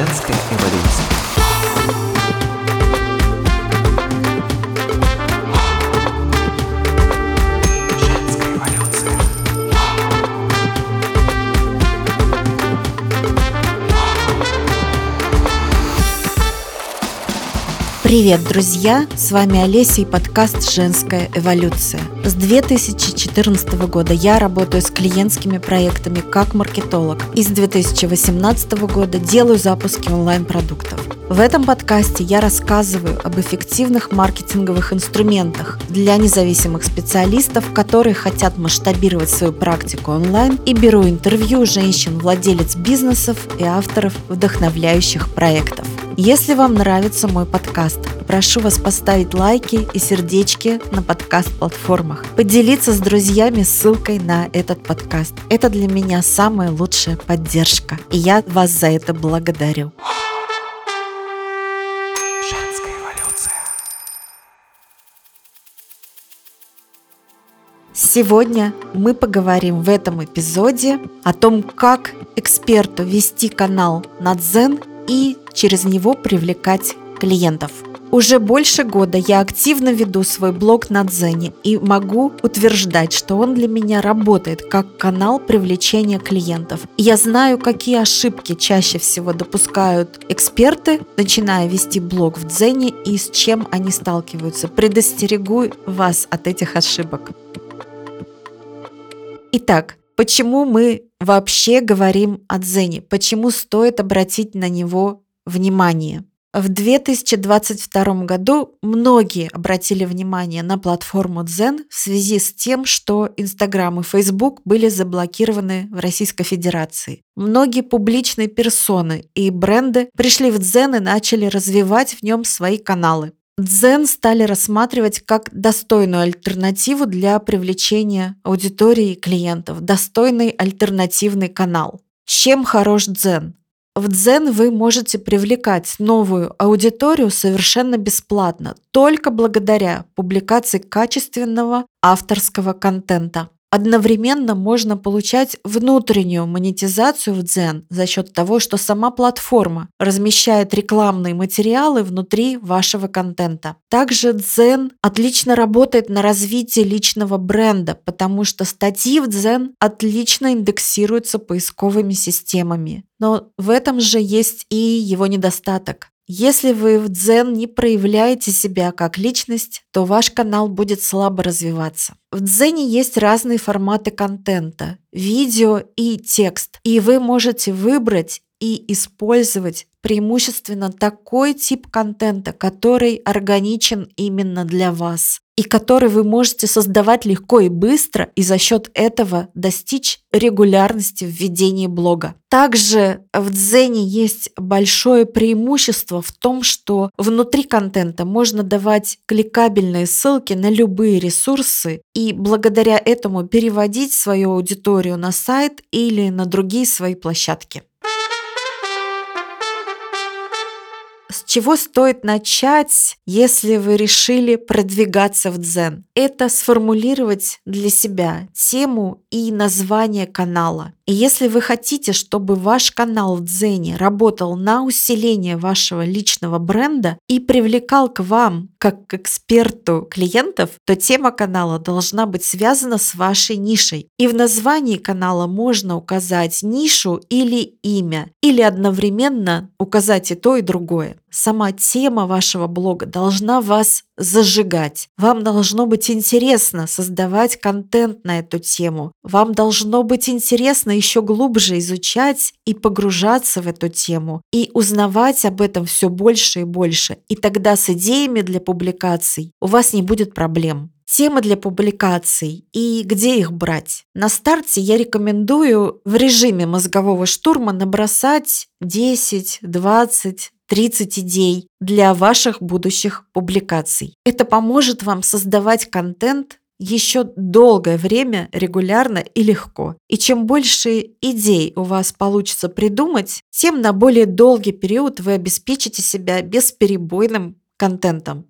Женская эволюция. Привет, друзья! С вами Олеся и подкаст «Женская эволюция». С 2014 года я работаю с клиентскими проектами как маркетолог и с 2018 года делаю запуски онлайн-продуктов. В этом подкасте я рассказываю об эффективных маркетинговых инструментах для независимых специалистов, которые хотят масштабировать свою практику онлайн и беру интервью женщин, владелец бизнесов и авторов вдохновляющих проектов. Если вам нравится мой подкаст, прошу вас поставить лайки и сердечки на подкаст-платформах, поделиться с друзьями ссылкой на этот подкаст. Это для меня самая лучшая поддержка, и я вас за это благодарю. Сегодня мы поговорим в этом эпизоде о том, как эксперту вести канал на Дзен и через него привлекать клиентов. Уже больше года я активно веду свой блог на Дзене и могу утверждать, что он для меня работает как канал привлечения клиентов. И я знаю, какие ошибки чаще всего допускают эксперты, начиная вести блог в Дзене и с чем они сталкиваются. Предостерегу вас от этих ошибок. Итак, почему мы вообще говорим о Дзене? Почему стоит обратить на него внимание? В 2022 году многие обратили внимание на платформу Дзен в связи с тем, что Инстаграм и Фейсбук были заблокированы в Российской Федерации. Многие публичные персоны и бренды пришли в Дзен и начали развивать в нем свои каналы. Дзен стали рассматривать как достойную альтернативу для привлечения аудитории и клиентов, достойный альтернативный канал. Чем хорош Дзен? В Дзен вы можете привлекать новую аудиторию совершенно бесплатно, только благодаря публикации качественного авторского контента. Одновременно можно получать внутреннюю монетизацию в Дзен за счет того, что сама платформа размещает рекламные материалы внутри вашего контента. Также Дзен отлично работает на развитие личного бренда, потому что статьи в Дзен отлично индексируются поисковыми системами. Но в этом же есть и его недостаток. Если вы в Дзен не проявляете себя как личность, то ваш канал будет слабо развиваться. В Дзене есть разные форматы контента, видео и текст, и вы можете выбрать и использовать преимущественно такой тип контента, который органичен именно для вас и который вы можете создавать легко и быстро и за счет этого достичь регулярности в ведении блога. Также в Дзене есть большое преимущество в том, что внутри контента можно давать кликабельные ссылки на любые ресурсы и благодаря этому переводить свою аудиторию на сайт или на другие свои площадки. С чего стоит начать, если вы решили продвигаться в дзен? Это сформулировать для себя тему и название канала. И если вы хотите, чтобы ваш канал в дзене работал на усиление вашего личного бренда и привлекал к вам как к эксперту клиентов, то тема канала должна быть связана с вашей нишей. И в названии канала можно указать нишу или имя, или одновременно указать и то, и другое. Сама тема вашего блога должна вас зажигать. Вам должно быть интересно создавать контент на эту тему. Вам должно быть интересно еще глубже изучать и погружаться в эту тему и узнавать об этом все больше и больше. И тогда с идеями для публикаций у вас не будет проблем темы для публикаций и где их брать. На старте я рекомендую в режиме мозгового штурма набросать 10, 20, 30 идей для ваших будущих публикаций. Это поможет вам создавать контент еще долгое время регулярно и легко. И чем больше идей у вас получится придумать, тем на более долгий период вы обеспечите себя бесперебойным контентом.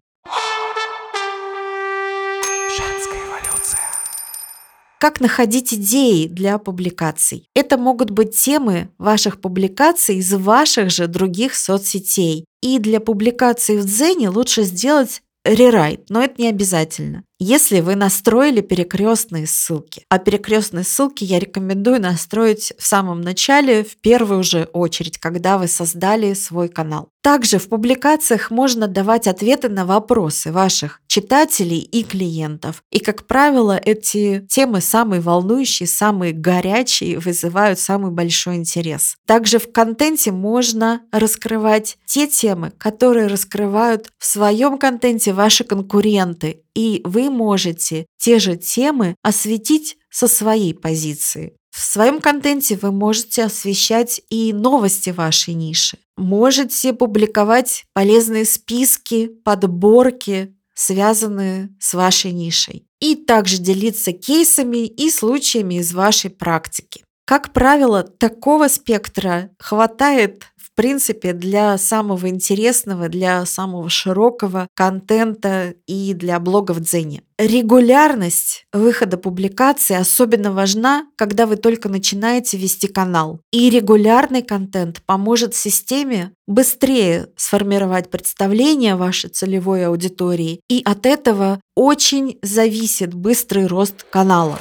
Как находить идеи для публикаций? Это могут быть темы ваших публикаций из ваших же других соцсетей. И для публикации в Дзене лучше сделать рерайт, но это не обязательно если вы настроили перекрестные ссылки. А перекрестные ссылки я рекомендую настроить в самом начале, в первую же очередь, когда вы создали свой канал. Также в публикациях можно давать ответы на вопросы ваших читателей и клиентов. И, как правило, эти темы самые волнующие, самые горячие, вызывают самый большой интерес. Также в контенте можно раскрывать те темы, которые раскрывают в своем контенте ваши конкуренты и вы можете те же темы осветить со своей позиции. В своем контенте вы можете освещать и новости вашей ниши. Можете публиковать полезные списки, подборки, связанные с вашей нишей. И также делиться кейсами и случаями из вашей практики. Как правило, такого спектра хватает принципе, для самого интересного, для самого широкого контента и для блога в Дзене. Регулярность выхода публикации особенно важна, когда вы только начинаете вести канал. И регулярный контент поможет системе быстрее сформировать представление вашей целевой аудитории. И от этого очень зависит быстрый рост канала.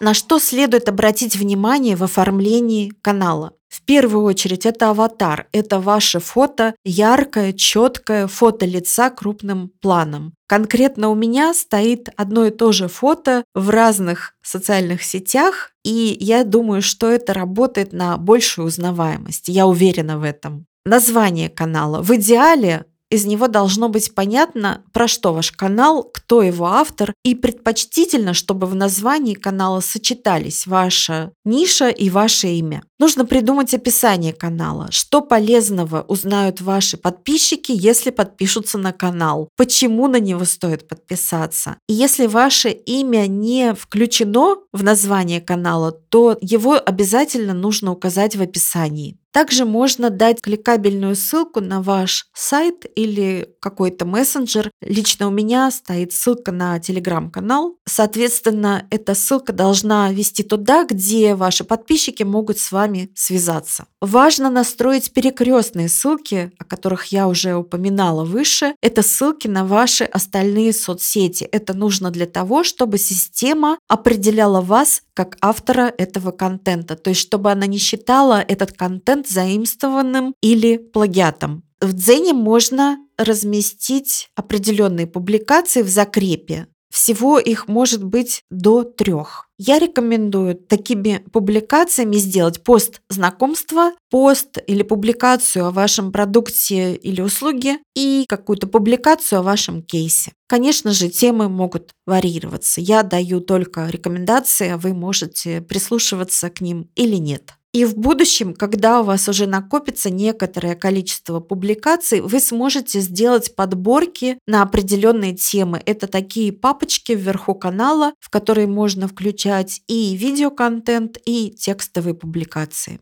На что следует обратить внимание в оформлении канала? В первую очередь это аватар. Это ваше фото, яркое, четкое фото лица крупным планом. Конкретно у меня стоит одно и то же фото в разных социальных сетях, и я думаю, что это работает на большую узнаваемость. Я уверена в этом. Название канала. В идеале из него должно быть понятно, про что ваш канал, кто его автор, и предпочтительно, чтобы в названии канала сочетались ваша ниша и ваше имя. Нужно придумать описание канала, что полезного узнают ваши подписчики, если подпишутся на канал, почему на него стоит подписаться. И если ваше имя не включено в название канала, то его обязательно нужно указать в описании. Также можно дать кликабельную ссылку на ваш сайт или какой-то мессенджер. Лично у меня стоит ссылка на телеграм-канал. Соответственно, эта ссылка должна вести туда, где ваши подписчики могут с вами связаться. Важно настроить перекрестные ссылки, о которых я уже упоминала выше. Это ссылки на ваши остальные соцсети. Это нужно для того, чтобы система определяла вас как автора этого контента. То есть, чтобы она не считала этот контент заимствованным или плагиатом. В Дзене можно разместить определенные публикации в закрепе. Всего их может быть до трех. Я рекомендую такими публикациями сделать пост знакомства, пост или публикацию о вашем продукте или услуге и какую-то публикацию о вашем кейсе. Конечно же, темы могут варьироваться. Я даю только рекомендации, а вы можете прислушиваться к ним или нет. И в будущем, когда у вас уже накопится некоторое количество публикаций, вы сможете сделать подборки на определенные темы. Это такие папочки вверху канала, в которые можно включать и видеоконтент, и текстовые публикации.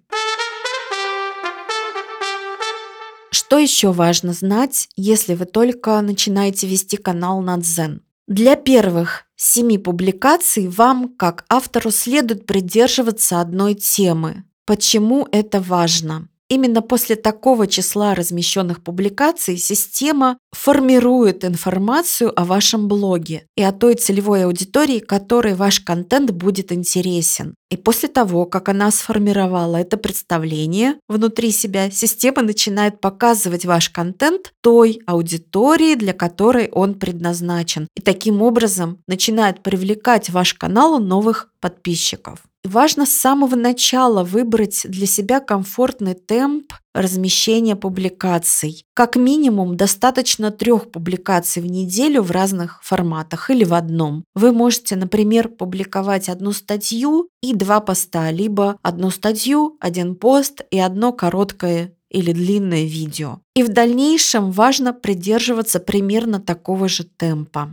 Что еще важно знать, если вы только начинаете вести канал на Дзен? Для первых семи публикаций вам, как автору, следует придерживаться одной темы. Почему это важно? Именно после такого числа размещенных публикаций система формирует информацию о вашем блоге и о той целевой аудитории, которой ваш контент будет интересен. И после того, как она сформировала это представление внутри себя, система начинает показывать ваш контент той аудитории, для которой он предназначен. И таким образом начинает привлекать ваш канал новых подписчиков. Важно с самого начала выбрать для себя комфортный темп размещения публикаций. Как минимум достаточно трех публикаций в неделю в разных форматах или в одном. Вы можете, например, публиковать одну статью и два поста, либо одну статью, один пост и одно короткое или длинное видео. И в дальнейшем важно придерживаться примерно такого же темпа.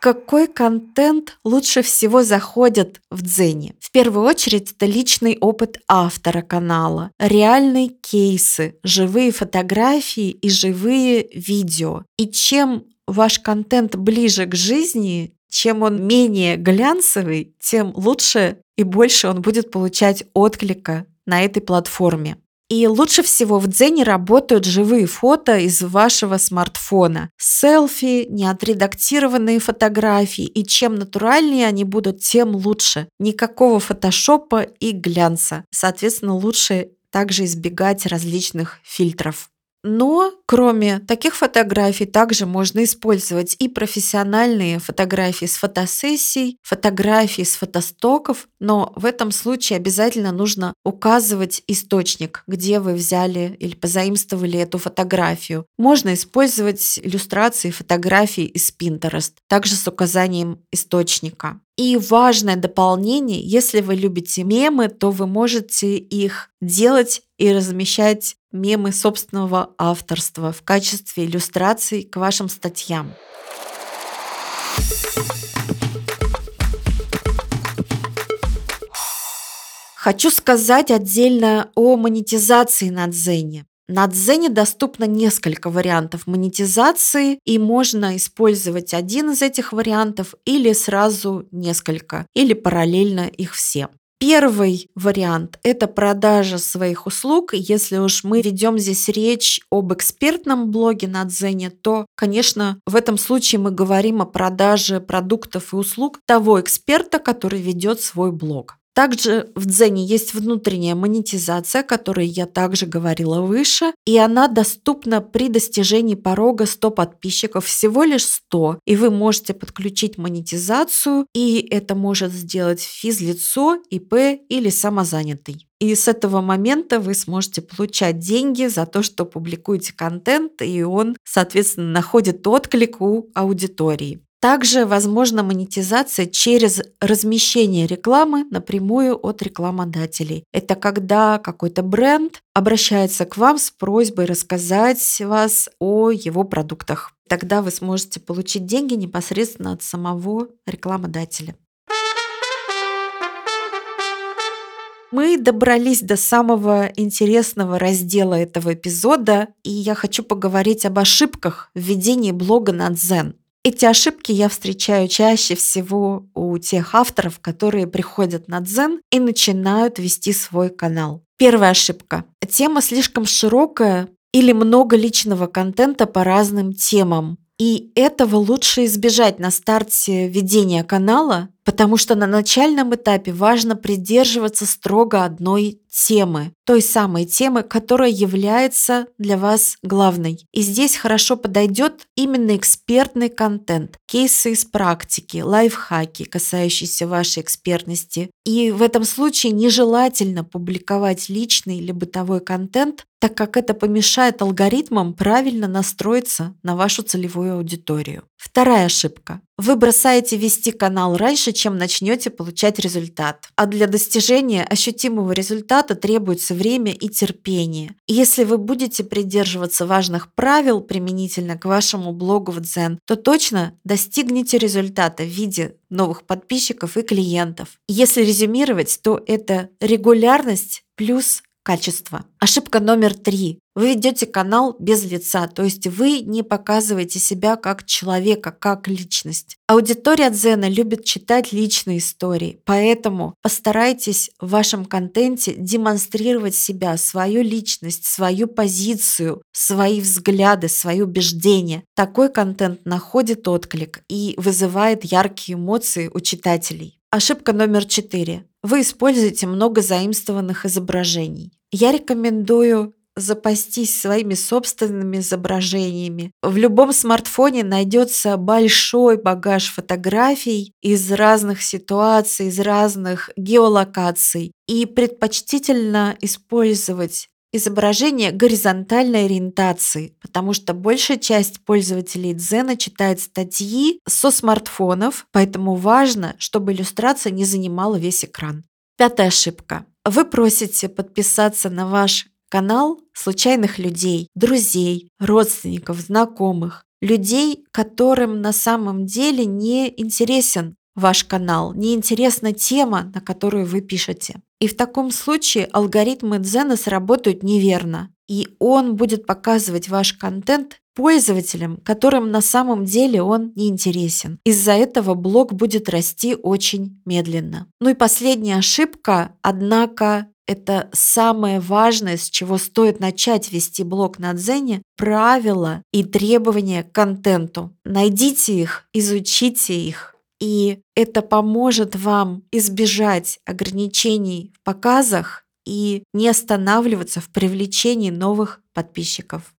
Какой контент лучше всего заходит в Дзене? В первую очередь это личный опыт автора канала, реальные кейсы, живые фотографии и живые видео. И чем ваш контент ближе к жизни, чем он менее глянцевый, тем лучше и больше он будет получать отклика на этой платформе. И лучше всего в Дзене работают живые фото из вашего смартфона. Селфи, неотредактированные фотографии. И чем натуральнее они будут, тем лучше. Никакого фотошопа и глянца. Соответственно, лучше также избегать различных фильтров. Но кроме таких фотографий также можно использовать и профессиональные фотографии с фотосессий, фотографии с фотостоков, но в этом случае обязательно нужно указывать источник, где вы взяли или позаимствовали эту фотографию. Можно использовать иллюстрации фотографий из Pinterest, также с указанием источника. И важное дополнение, если вы любите мемы, то вы можете их делать и размещать мемы собственного авторства в качестве иллюстраций к вашим статьям. Хочу сказать отдельно о монетизации на Дзене. На Дзене доступно несколько вариантов монетизации, и можно использовать один из этих вариантов или сразу несколько, или параллельно их все. Первый вариант – это продажа своих услуг. Если уж мы ведем здесь речь об экспертном блоге на Дзене, то, конечно, в этом случае мы говорим о продаже продуктов и услуг того эксперта, который ведет свой блог. Также в Дзене есть внутренняя монетизация, о которой я также говорила выше, и она доступна при достижении порога 100 подписчиков, всего лишь 100, и вы можете подключить монетизацию, и это может сделать физлицо, ИП или самозанятый. И с этого момента вы сможете получать деньги за то, что публикуете контент, и он, соответственно, находит отклик у аудитории. Также возможна монетизация через размещение рекламы напрямую от рекламодателей. Это когда какой-то бренд обращается к вам с просьбой рассказать вас о его продуктах. Тогда вы сможете получить деньги непосредственно от самого рекламодателя. Мы добрались до самого интересного раздела этого эпизода, и я хочу поговорить об ошибках в ведении блога на Дзен. Эти ошибки я встречаю чаще всего у тех авторов, которые приходят на Дзен и начинают вести свой канал. Первая ошибка. Тема слишком широкая или много личного контента по разным темам. И этого лучше избежать на старте ведения канала, потому что на начальном этапе важно придерживаться строго одной темы, той самой темы, которая является для вас главной. И здесь хорошо подойдет именно экспертный контент, кейсы из практики, лайфхаки, касающиеся вашей экспертности. И в этом случае нежелательно публиковать личный или бытовой контент, так как это помешает алгоритмам правильно настроиться на вашу целевую аудиторию. Вторая ошибка. Вы бросаете вести канал раньше, чем начнете получать результат. А для достижения ощутимого результата требуется время и терпение. Если вы будете придерживаться важных правил применительно к вашему блогу в Дзен, то точно достигнете результата в виде новых подписчиков и клиентов. Если резюмировать, то это регулярность плюс качество. Ошибка номер три. Вы ведете канал без лица, то есть вы не показываете себя как человека, как личность. Аудитория Дзена любит читать личные истории, поэтому постарайтесь в вашем контенте демонстрировать себя, свою личность, свою позицию, свои взгляды, свои убеждения. Такой контент находит отклик и вызывает яркие эмоции у читателей. Ошибка номер четыре. Вы используете много заимствованных изображений. Я рекомендую запастись своими собственными изображениями. В любом смартфоне найдется большой багаж фотографий из разных ситуаций, из разных геолокаций. И предпочтительно использовать изображение горизонтальной ориентации, потому что большая часть пользователей Дзена читает статьи со смартфонов, поэтому важно, чтобы иллюстрация не занимала весь экран. Пятая ошибка. Вы просите подписаться на ваш канал случайных людей, друзей, родственников, знакомых, людей, которым на самом деле не интересен ваш канал, не интересна тема, на которую вы пишете. И в таком случае алгоритмы Дзена сработают неверно, и он будет показывать ваш контент пользователям, которым на самом деле он не интересен. Из-за этого блог будет расти очень медленно. Ну и последняя ошибка, однако это самое важное, с чего стоит начать вести блог на Дзене, правила и требования к контенту. Найдите их, изучите их, и это поможет вам избежать ограничений в показах и не останавливаться в привлечении новых подписчиков.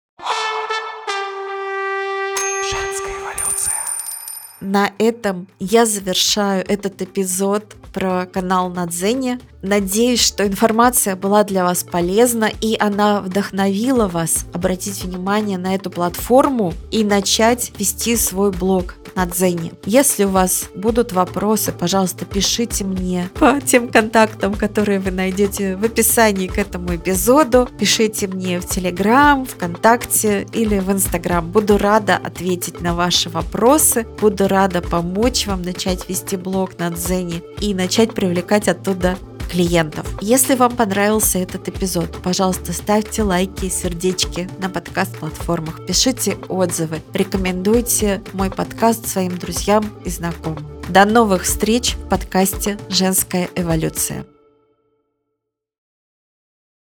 На этом я завершаю этот эпизод про канал на Дзене. Надеюсь, что информация была для вас полезна и она вдохновила вас обратить внимание на эту платформу и начать вести свой блог на Дзене. Если у вас будут вопросы, пожалуйста, пишите мне по тем контактам, которые вы найдете в описании к этому эпизоду. Пишите мне в Телеграм, ВКонтакте или в Инстаграм. Буду рада ответить на ваши вопросы. Буду рада помочь вам начать вести блог на Дзене и начать привлекать оттуда клиентов. Если вам понравился этот эпизод, пожалуйста, ставьте лайки и сердечки на подкаст-платформах, пишите отзывы, рекомендуйте мой подкаст своим друзьям и знакомым. До новых встреч в подкасте «Женская эволюция».